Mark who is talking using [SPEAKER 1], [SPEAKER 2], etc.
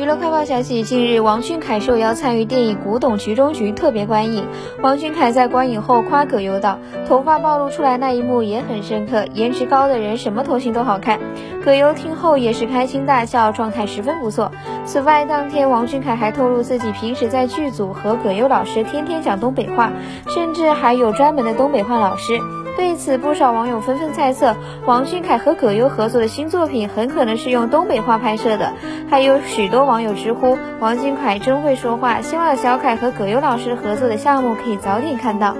[SPEAKER 1] 娱乐快报消息：近日，王俊凯受邀参与电影《古董局中局》特别观影。王俊凯在观影后夸葛优道：“头发暴露出来那一幕也很深刻，颜值高的人什么头型都好看。”葛优听后也是开心大笑，状态十分不错。此外，当天王俊凯还透露自己平时在剧组和葛优老师天天讲东北话，甚至还有专门的东北话老师。对此，不少网友纷纷猜测，王俊凯和葛优合作的新作品很可能是用东北话拍摄的。还有许多网友直呼王俊凯真会说话，希望小凯和葛优老师合作的项目可以早点看到。